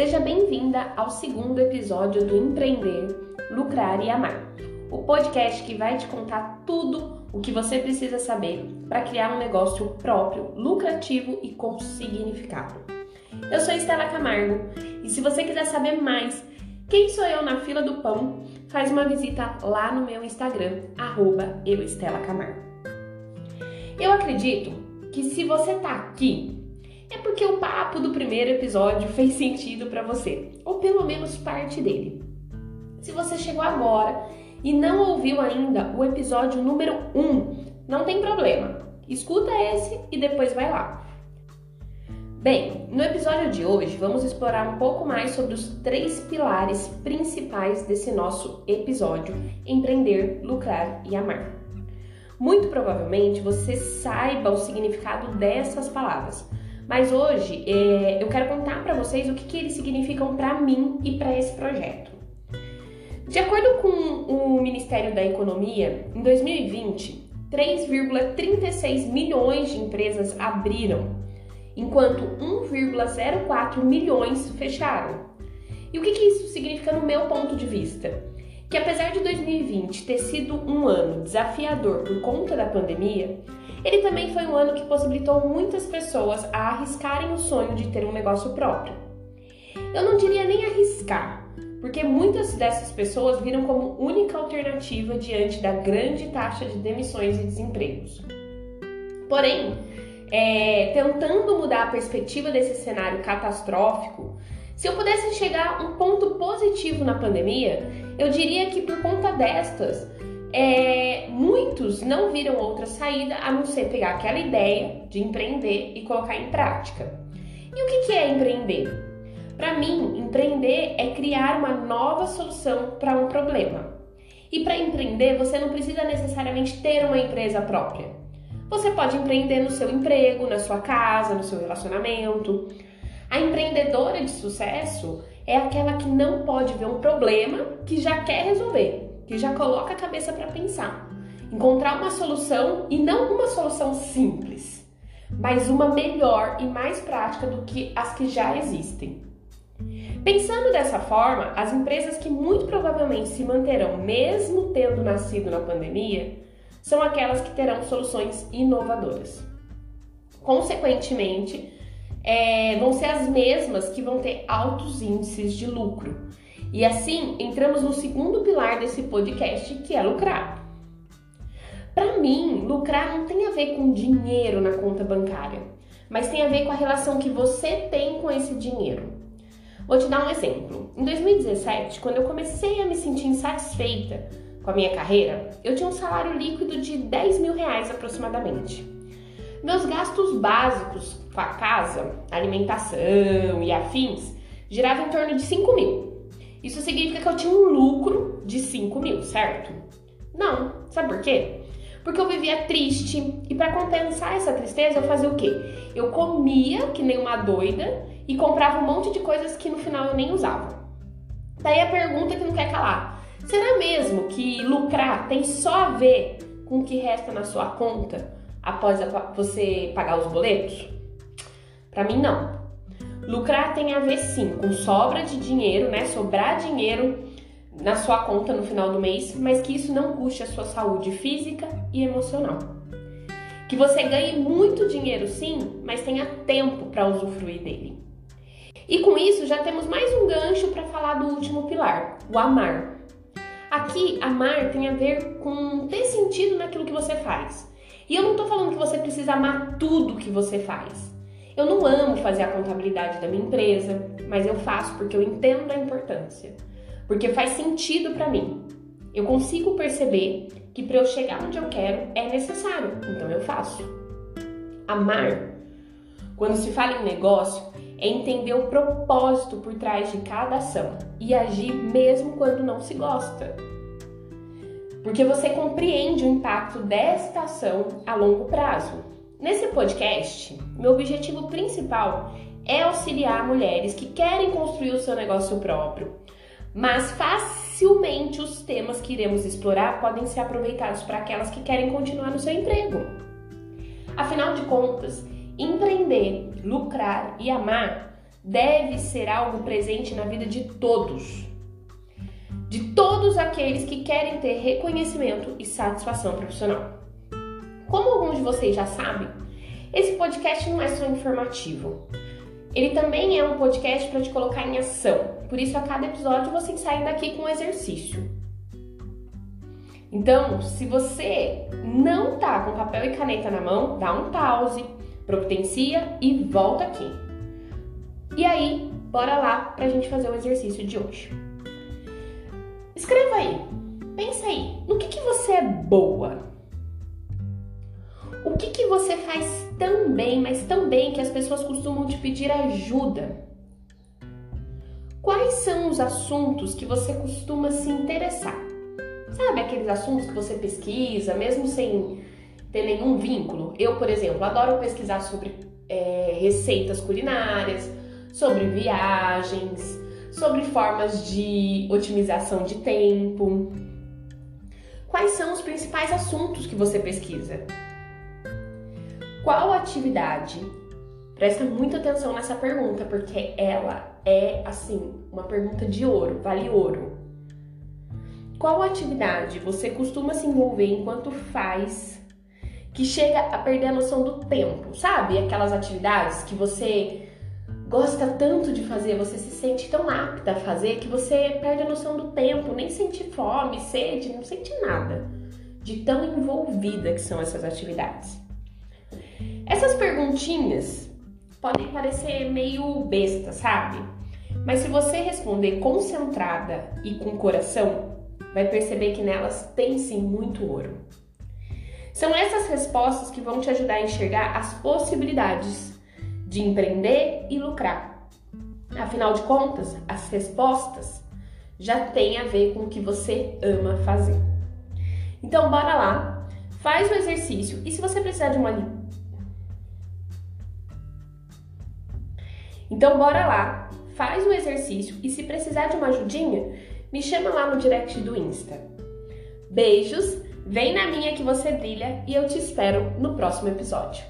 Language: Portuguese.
Seja bem-vinda ao segundo episódio do Empreender, Lucrar e Amar, o podcast que vai te contar tudo o que você precisa saber para criar um negócio próprio, lucrativo e com significado. Eu sou Estela Camargo e se você quiser saber mais quem sou eu na fila do pão, faz uma visita lá no meu Instagram, arroba. Eu acredito que se você tá aqui é porque o papo do primeiro episódio fez sentido para você, ou pelo menos parte dele. Se você chegou agora e não ouviu ainda o episódio número 1, não tem problema. Escuta esse e depois vai lá. Bem, no episódio de hoje vamos explorar um pouco mais sobre os três pilares principais desse nosso episódio: empreender, lucrar e amar. Muito provavelmente você saiba o significado dessas palavras, mas hoje é, eu quero contar para vocês o que, que eles significam para mim e para esse projeto. De acordo com o Ministério da Economia, em 2020, 3,36 milhões de empresas abriram, enquanto 1,04 milhões fecharam. E o que, que isso significa no meu ponto de vista? Que apesar de 2020 ter sido um ano desafiador por conta da pandemia, ele também foi um ano que possibilitou muitas pessoas a arriscarem o sonho de ter um negócio próprio. Eu não diria nem arriscar, porque muitas dessas pessoas viram como única alternativa diante da grande taxa de demissões e desempregos. Porém, é, tentando mudar a perspectiva desse cenário catastrófico, se eu pudesse chegar a um ponto positivo na pandemia, eu diria que por conta destas, é, muitos não viram outra saída a não ser pegar aquela ideia de empreender e colocar em prática. E o que, que é empreender? Para mim, empreender é criar uma nova solução para um problema. E para empreender, você não precisa necessariamente ter uma empresa própria. Você pode empreender no seu emprego, na sua casa, no seu relacionamento. A empreendedora de sucesso é aquela que não pode ver um problema que já quer resolver que já coloca a cabeça para pensar, encontrar uma solução e não uma solução simples, mas uma melhor e mais prática do que as que já existem. Pensando dessa forma, as empresas que muito provavelmente se manterão mesmo tendo nascido na pandemia são aquelas que terão soluções inovadoras. Consequentemente, é, vão ser as mesmas que vão ter altos índices de lucro e assim, entramos no segundo pilar desse podcast, que é lucrar. Para mim, lucrar não tem a ver com dinheiro na conta bancária, mas tem a ver com a relação que você tem com esse dinheiro. Vou te dar um exemplo. Em 2017, quando eu comecei a me sentir insatisfeita com a minha carreira, eu tinha um salário líquido de 10 mil reais aproximadamente. Meus gastos básicos com a casa, alimentação e afins giravam em torno de 5 mil. Isso significa que eu tinha um lucro de 5 mil, certo? Não. Sabe por quê? Porque eu vivia triste e para compensar essa tristeza eu fazia o quê? Eu comia que nem uma doida e comprava um monte de coisas que no final eu nem usava. Daí a pergunta que não quer calar: será mesmo que lucrar tem só a ver com o que resta na sua conta após você pagar os boletos? Para mim não. Lucrar tem a ver sim com sobra de dinheiro, né? Sobrar dinheiro na sua conta no final do mês, mas que isso não custe a sua saúde física e emocional. Que você ganhe muito dinheiro sim, mas tenha tempo para usufruir dele. E com isso já temos mais um gancho para falar do último pilar, o amar. Aqui, amar tem a ver com ter sentido naquilo que você faz. E eu não estou falando que você precisa amar tudo que você faz. Eu não amo fazer a contabilidade da minha empresa, mas eu faço porque eu entendo a importância, porque faz sentido para mim. Eu consigo perceber que para eu chegar onde eu quero é necessário, então eu faço. Amar, quando se fala em negócio, é entender o propósito por trás de cada ação e agir mesmo quando não se gosta. Porque você compreende o impacto desta ação a longo prazo. Nesse podcast, meu objetivo principal é auxiliar mulheres que querem construir o seu negócio próprio, mas facilmente os temas que iremos explorar podem ser aproveitados para aquelas que querem continuar no seu emprego. Afinal de contas, empreender, lucrar e amar deve ser algo presente na vida de todos. De todos aqueles que querem ter reconhecimento e satisfação profissional. Como alguns de vocês já sabem, esse podcast não é só informativo. Ele também é um podcast para te colocar em ação. Por isso, a cada episódio você sai daqui com um exercício. Então, se você não tá com papel e caneta na mão, dá um pause, providencia e volta aqui. E aí, bora lá pra gente fazer o exercício de hoje. Escreva aí, pensa aí, no bem, mas tão bem que as pessoas costumam te pedir ajuda? Quais são os assuntos que você costuma se interessar? Sabe aqueles assuntos que você pesquisa, mesmo sem ter nenhum vínculo? Eu, por exemplo, adoro pesquisar sobre é, receitas culinárias, sobre viagens, sobre formas de otimização de tempo. Quais são os principais assuntos que você pesquisa? Qual atividade? Presta muita atenção nessa pergunta, porque ela é assim, uma pergunta de ouro, vale ouro. Qual atividade você costuma se envolver enquanto faz que chega a perder a noção do tempo? Sabe? Aquelas atividades que você gosta tanto de fazer, você se sente tão apta a fazer que você perde a noção do tempo, nem sente fome, sede, não sente nada de tão envolvida que são essas atividades. Essas perguntinhas podem parecer meio besta, sabe? Mas se você responder concentrada e com coração, vai perceber que nelas tem sim muito ouro. São essas respostas que vão te ajudar a enxergar as possibilidades de empreender e lucrar. Afinal de contas, as respostas já têm a ver com o que você ama fazer. Então, bora lá, faz o exercício e se você precisar de uma Então bora lá, faz o exercício e se precisar de uma ajudinha, me chama lá no direct do Insta. Beijos, vem na minha que você brilha e eu te espero no próximo episódio.